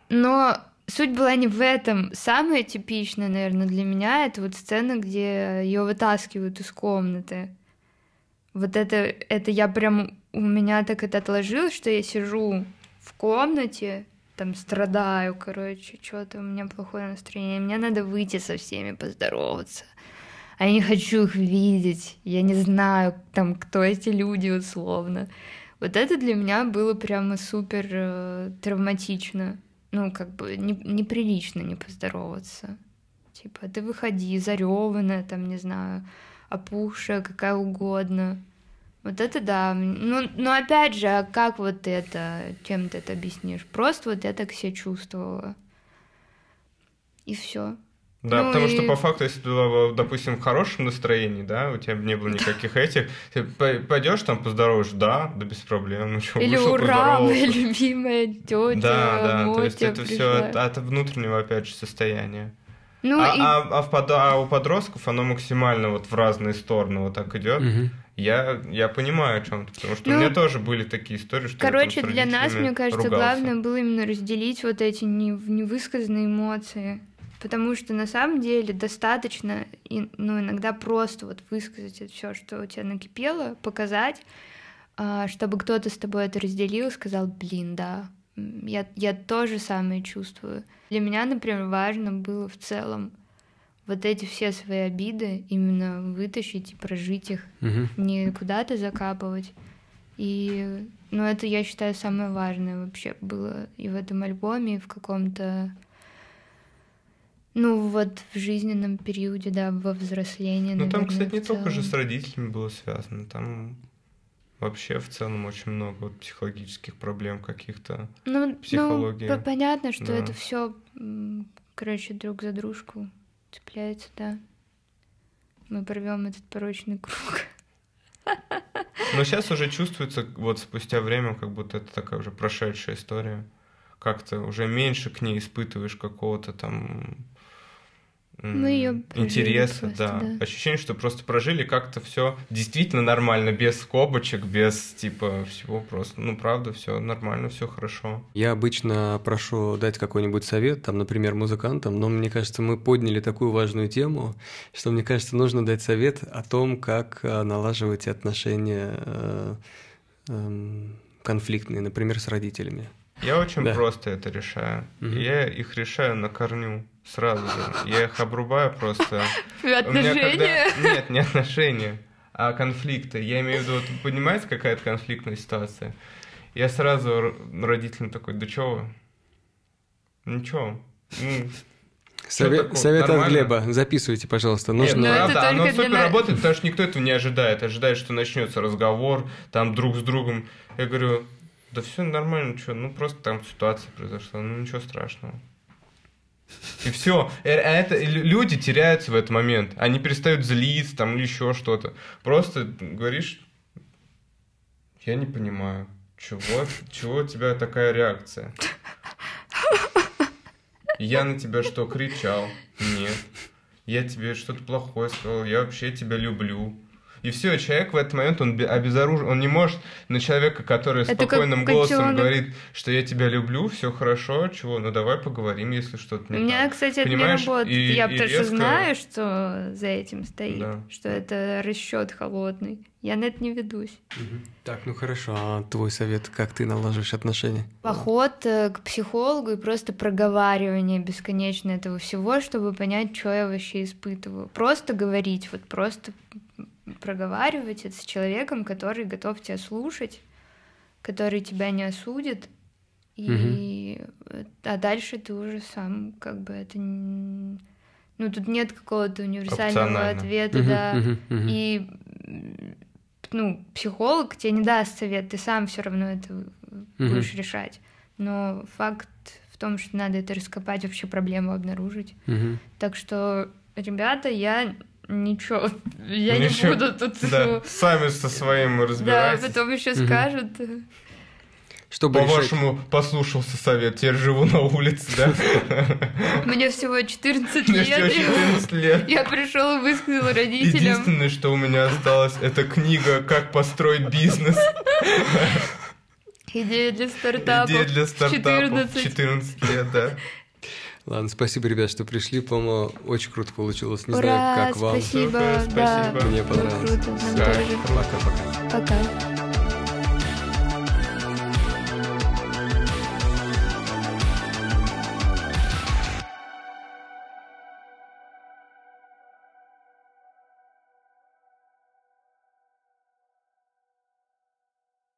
но суть была не в этом. Самое типичное, наверное, для меня это вот сцена, где ее вытаскивают из комнаты. Вот это, это я прям, у меня так это отложилось, что я сижу в комнате, там страдаю, короче, что-то у меня плохое настроение, мне надо выйти со всеми поздороваться. А я не хочу их видеть, я не знаю, там, кто эти люди условно. Вот это для меня было прямо супер э, травматично ну, как бы не, неприлично не поздороваться. Типа, ты выходи, зареванная, там, не знаю, опухшая, какая угодно. Вот это да. Ну, но опять же, а как вот это, чем ты это объяснишь? Просто вот я так себя чувствовала. И все. Да, ну потому и... что по факту, если ты была, допустим, в хорошем настроении, да, у тебя не было никаких этих, ты пойдешь там поздороваешь, да, да без проблем, ну что, Или вышел, ура, моя любимая тетя, Да, да, Мотя то есть это все от, от внутреннего, опять же, состояния. Ну, а, и... а, а, в под... а у подростков оно максимально вот в разные стороны вот так идет. Угу. Я, я понимаю о чем-то, потому что ну, у меня тоже были такие истории, что Короче, для нас, мне кажется, ругался. главное было именно разделить вот эти невысказанные эмоции. Потому что на самом деле достаточно, ну, иногда просто вот высказать все, что у тебя накипело, показать, а, чтобы кто-то с тобой это разделил, сказал, блин, да, я, я тоже самое чувствую. Для меня, например, важно было в целом вот эти все свои обиды именно вытащить и прожить их, угу. не куда-то закапывать. И, ну, это, я считаю, самое важное вообще было и в этом альбоме, и в каком-то ну, вот в жизненном периоде, да, во взрослении. Ну, там, кстати, не только же с родителями было связано, там вообще в целом очень много вот психологических проблем каких-то, ну, психологии. Ну, понятно, что да. это все, короче, друг за дружку цепляется, да. Мы порвем этот порочный круг. Но сейчас уже чувствуется, вот спустя время, как будто это такая уже прошедшая история. Как-то уже меньше к ней испытываешь какого-то там мы ее интереса, просто, да. да. Ощущение, что просто прожили как-то все действительно нормально, без скобочек, без типа всего просто. Ну, правда, все нормально, все хорошо. Я обычно прошу дать какой-нибудь совет, там, например, музыкантам, но мне кажется, мы подняли такую важную тему, что мне кажется, нужно дать совет о том, как э, налаживать отношения э, э, конфликтные, например, с родителями. Я очень да. просто это решаю. Угу. Я их решаю на корню сразу же. Я их обрубаю просто. Отношения? Когда... Нет, не отношения, а конфликты. Я имею в виду, вот, понимаете, какая-то конфликтная ситуация? Я сразу родителям такой, да чё Ничего. Ну, Совет, совет от Глеба. Записывайте, пожалуйста. Нужно... Нет, ну, правда, оно супер для... работает, потому что никто этого не ожидает. Ожидает, что начнется разговор там друг с другом. Я говорю, да все нормально, что, ну просто там ситуация произошла, ну ничего страшного. И все. Э, а это люди теряются в этот момент. Они перестают злиться там или еще что-то. Просто говоришь, Я не понимаю, чего, чего у тебя такая реакция? Я на тебя что, кричал? Нет. Я тебе что-то плохое сказал, я вообще тебя люблю. И все, человек в этот момент, он обезоружен, он не может на человека, который Это спокойным голосом котенок. говорит, что я тебя люблю, все хорошо, чего, ну давай поговорим, если что-то У не меня, так. кстати, это не Понимаешь, работает. и- я и потому что резко- знаю, что за этим стоит, Да. что это расчет холодный. Я на это не ведусь. Так, ну хорошо, а твой совет, как ты налаживаешь отношения? Поход э, к психологу и просто проговаривание бесконечно этого всего, чтобы понять, что я вообще испытываю. Просто говорить, вот просто проговаривать это с человеком, который готов тебя слушать, который тебя не осудит. И э, а дальше ты уже сам как бы это ну тут нет какого-то универсального ответа, Мгм, да. мгм, мгм. И ну, психолог тебе не даст совет, ты сам все равно это Мгм. будешь решать. Но факт в том, что надо это раскопать, вообще проблему обнаружить. Мгм. Так что, ребята, я ничего, я Ничего. не буду тут. Да, ну, сами со своим Да, разбирайтесь. потом еще Мгм. скажут. Чтобы решать... По-вашему, послушался совет, теперь живу на улице, да? Мне всего 14 Мне всего лет. 14 лет. Я пришел и высказал родителям. Единственное, что у меня осталось, это книга «Как построить бизнес». Идея для стартапов. Идея для стартапов. 14. 14 лет, да. Ладно, спасибо, ребят, что пришли. По-моему, очень круто получилось. Не Ура, знаю, как вам. спасибо, Супер, да. спасибо. Мне было понравилось. круто, нам Да. тоже. Пока-пока. Пока.